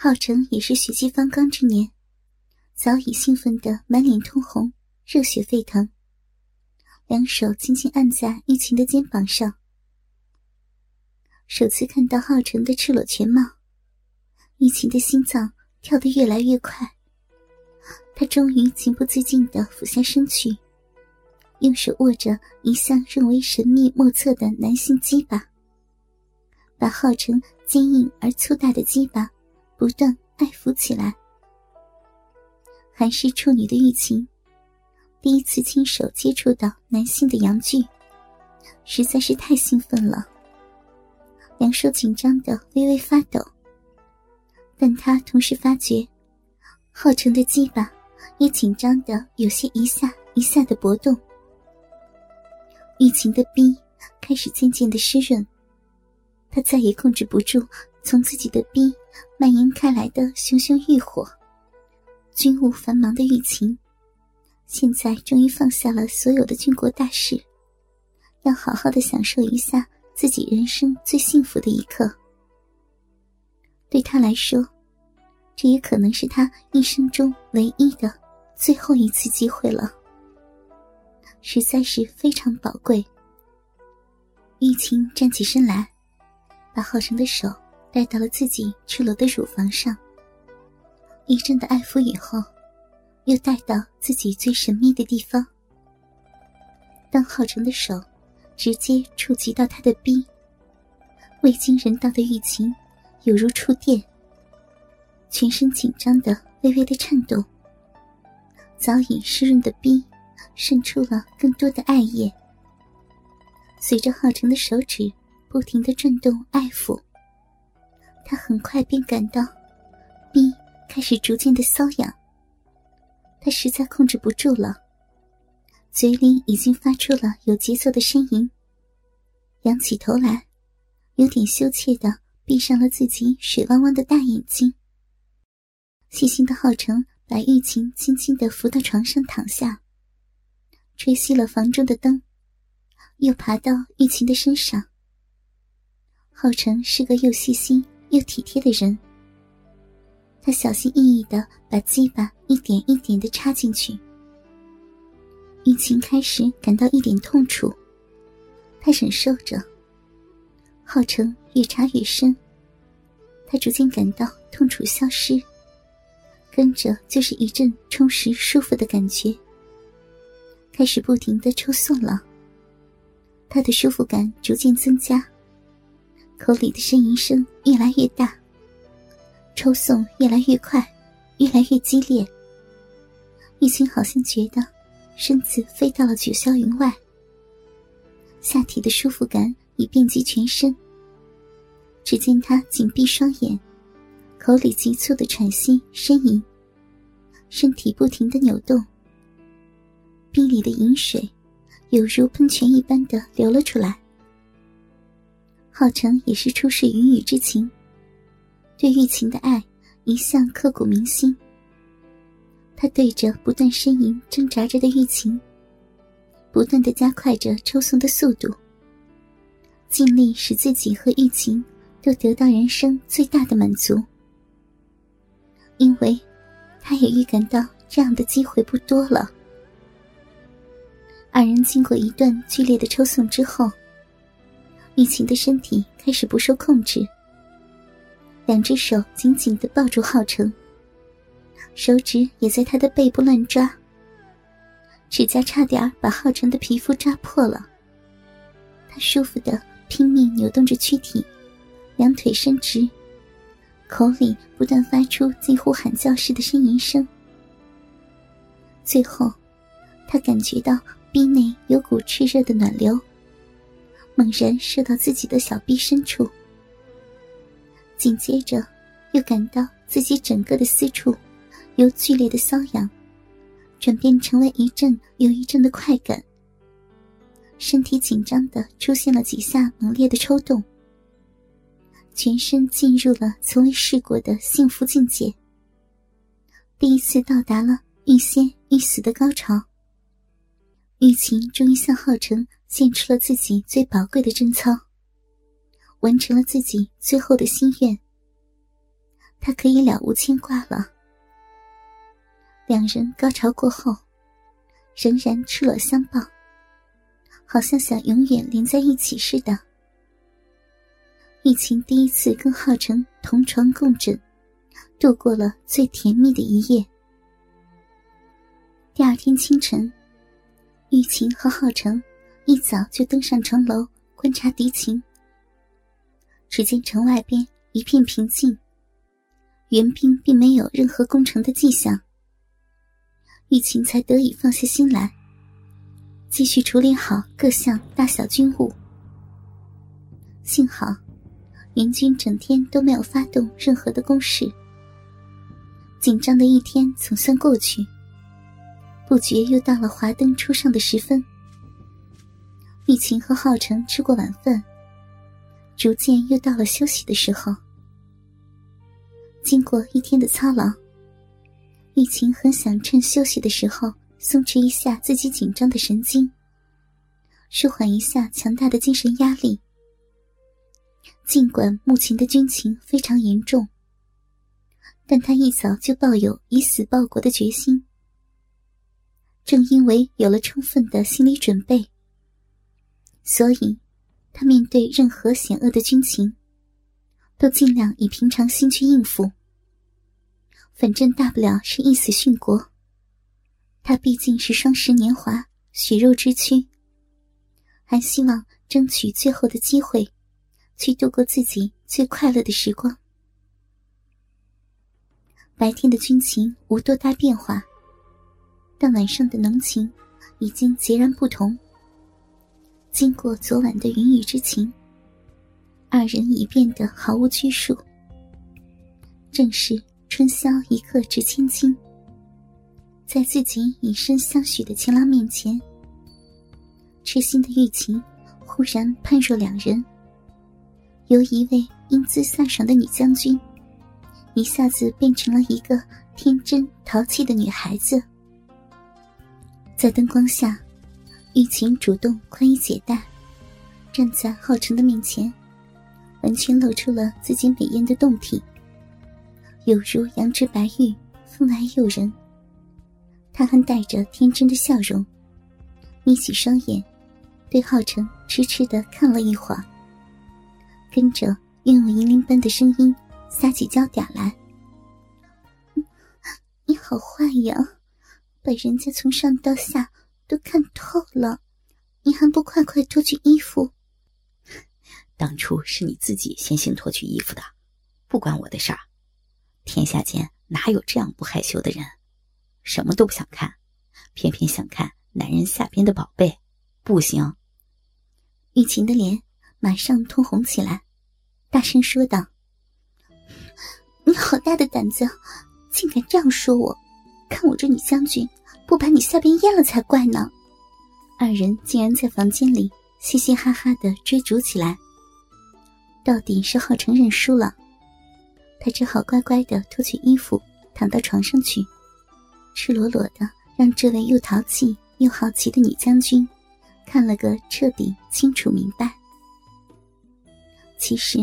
浩成也是血气方刚之年，早已兴奋得满脸通红，热血沸腾。两手轻轻按在玉琴的肩膀上，首次看到浩成的赤裸全貌，玉琴的心脏跳得越来越快。他终于情不自禁地俯下身去，用手握着一向认为神秘莫测的男性鸡巴，把浩成坚硬而粗大的鸡巴。不断爱抚起来，还是处女的玉琴，第一次亲手接触到男性的阳具，实在是太兴奋了。两手紧张的微微发抖，但他同时发觉，浩成的鸡巴也紧张的有些一下一下的搏动。玉琴的逼开始渐渐的湿润，他再也控制不住。从自己的逼蔓延开来的熊熊欲火，军务繁忙的玉琴，现在终于放下了所有的军国大事，要好好的享受一下自己人生最幸福的一刻。对他来说，这也可能是他一生中唯一的最后一次机会了，实在是非常宝贵。玉琴站起身来，把浩成的手。带到了自己赤裸的乳房上，一阵的爱抚以后，又带到自己最神秘的地方。当浩成的手直接触及到他的臂，未经人道的玉琴犹如触电，全身紧张的微微的颤动。早已湿润的冰渗出了更多的爱液，随着浩成的手指不停的转动爱抚。他很快便感到，逼开始逐渐的瘙痒。他实在控制不住了，嘴里已经发出了有节奏的呻吟。仰起头来，有点羞怯的闭上了自己水汪汪的大眼睛。细心的浩成把玉琴轻轻的扶到床上躺下，吹熄了房中的灯，又爬到玉琴的身上。浩成是个又细心。又体贴的人，他小心翼翼的把鸡巴一点一点的插进去。玉琴开始感到一点痛楚，他忍受着。浩成越插越深，他逐渐感到痛楚消失，跟着就是一阵充实舒服的感觉，开始不停的抽送了。他的舒服感逐渐增加。口里的呻吟声越来越大，抽送越来越快，越来越激烈。玉清好像觉得身子飞到了九霄云外，下体的舒服感已遍及全身。只见他紧闭双眼，口里急促的喘息呻吟，身体不停的扭动，壁里的饮水有如喷泉一般的流了出来。浩成也是出世云雨之情，对玉琴的爱一向刻骨铭心。他对着不断呻吟、挣扎着的玉琴，不断的加快着抽送的速度，尽力使自己和玉琴都得到人生最大的满足。因为，他也预感到这样的机会不多了。二人经过一段剧烈的抽送之后。玉琴的身体开始不受控制，两只手紧紧的抱住浩成，手指也在他的背部乱抓，指甲差点把浩成的皮肤抓破了。他舒服的拼命扭动着躯体，两腿伸直，口里不断发出近乎喊叫似的呻吟声。最后，他感觉到臂内有股炽热的暖流。猛然射到自己的小臂深处，紧接着又感到自己整个的私处由剧烈的瘙痒转变成为一阵又一阵的快感，身体紧张的出现了几下猛烈的抽动，全身进入了从未试过的幸福境界，第一次到达了欲仙欲死的高潮。玉琴终于向浩成献出了自己最宝贵的贞操，完成了自己最后的心愿。他可以了无牵挂了。两人高潮过后，仍然赤裸相抱，好像想永远连在一起似的。玉琴第一次跟浩成同床共枕，度过了最甜蜜的一夜。第二天清晨，玉琴和浩成一早就登上城楼观察敌情。只见城外边一片平静，援兵并没有任何攻城的迹象。玉琴才得以放下心来，继续处理好各项大小军务。幸好，援军整天都没有发动任何的攻势，紧张的一天总算过去。不觉又到了华灯初上的时分。玉琴和浩成吃过晚饭，逐渐又到了休息的时候。经过一天的操劳，玉琴很想趁休息的时候松弛一下自己紧张的神经，舒缓一下强大的精神压力。尽管目前的军情非常严重，但他一早就抱有以死报国的决心。正因为有了充分的心理准备，所以，他面对任何险恶的军情，都尽量以平常心去应付。反正大不了是一死殉国。他毕竟是双十年华、血肉之躯，还希望争取最后的机会，去度过自己最快乐的时光。白天的军情无多大变化。但晚上的浓情已经截然不同。经过昨晚的云雨之情，二人已变得毫无拘束。正是春宵一刻值千金。在自己以身相许的情郎面前，痴心的玉琴忽然判若两人，由一位英姿飒爽的女将军，一下子变成了一个天真淘气的女孩子。在灯光下，玉琴主动宽衣解带，站在浩辰的面前，完全露出了自己美艳的胴体，有如羊脂白玉，风来诱人。她还带着天真的笑容，眯起双眼，对浩辰痴痴的看了一会儿，跟着用银铃般的声音撒起娇嗲来：“你好坏呀！”把人家从上到下都看透了，你还不快快脱去衣服？当初是你自己先行脱去衣服的，不关我的事儿。天下间哪有这样不害羞的人？什么都不想看，偏偏想看男人下边的宝贝，不行。玉琴的脸马上通红起来，大声说道：“你好大的胆子，竟敢这样说我！看我这女将军！”不把你下边淹了才怪呢！二人竟然在房间里嘻嘻哈哈的追逐起来。到底是浩成认输了，他只好乖乖的脱去衣服，躺到床上去，赤裸裸的让这位又淘气又好奇的女将军看了个彻底清楚明白。其实，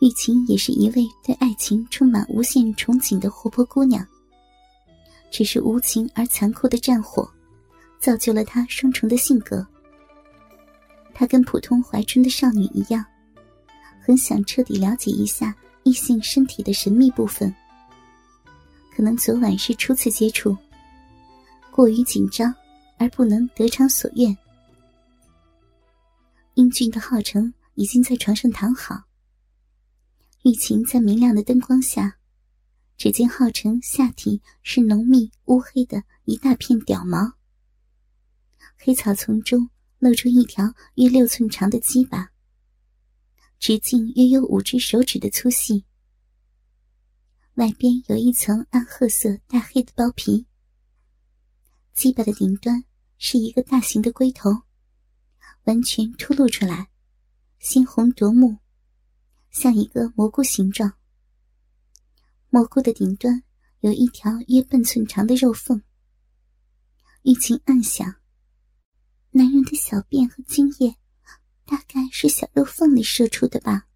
玉琴也是一位对爱情充满无限憧憬的活泼姑娘。只是无情而残酷的战火，造就了她双重的性格。她跟普通怀春的少女一样，很想彻底了解一下异性身体的神秘部分。可能昨晚是初次接触，过于紧张而不能得偿所愿。英俊的浩成已经在床上躺好，玉琴在明亮的灯光下。只见浩辰下体是浓密乌黑的一大片屌毛，黑草丛中露出一条约六寸长的鸡巴，直径约有五只手指的粗细，外边有一层暗褐色带黑的包皮。鸡巴的顶端是一个大型的龟头，完全凸露出来，鲜红夺目，像一个蘑菇形状。蘑菇的顶端有一条约半寸长的肉缝。玉琴暗想：男人的小便和精液，大概是小肉缝里射出的吧。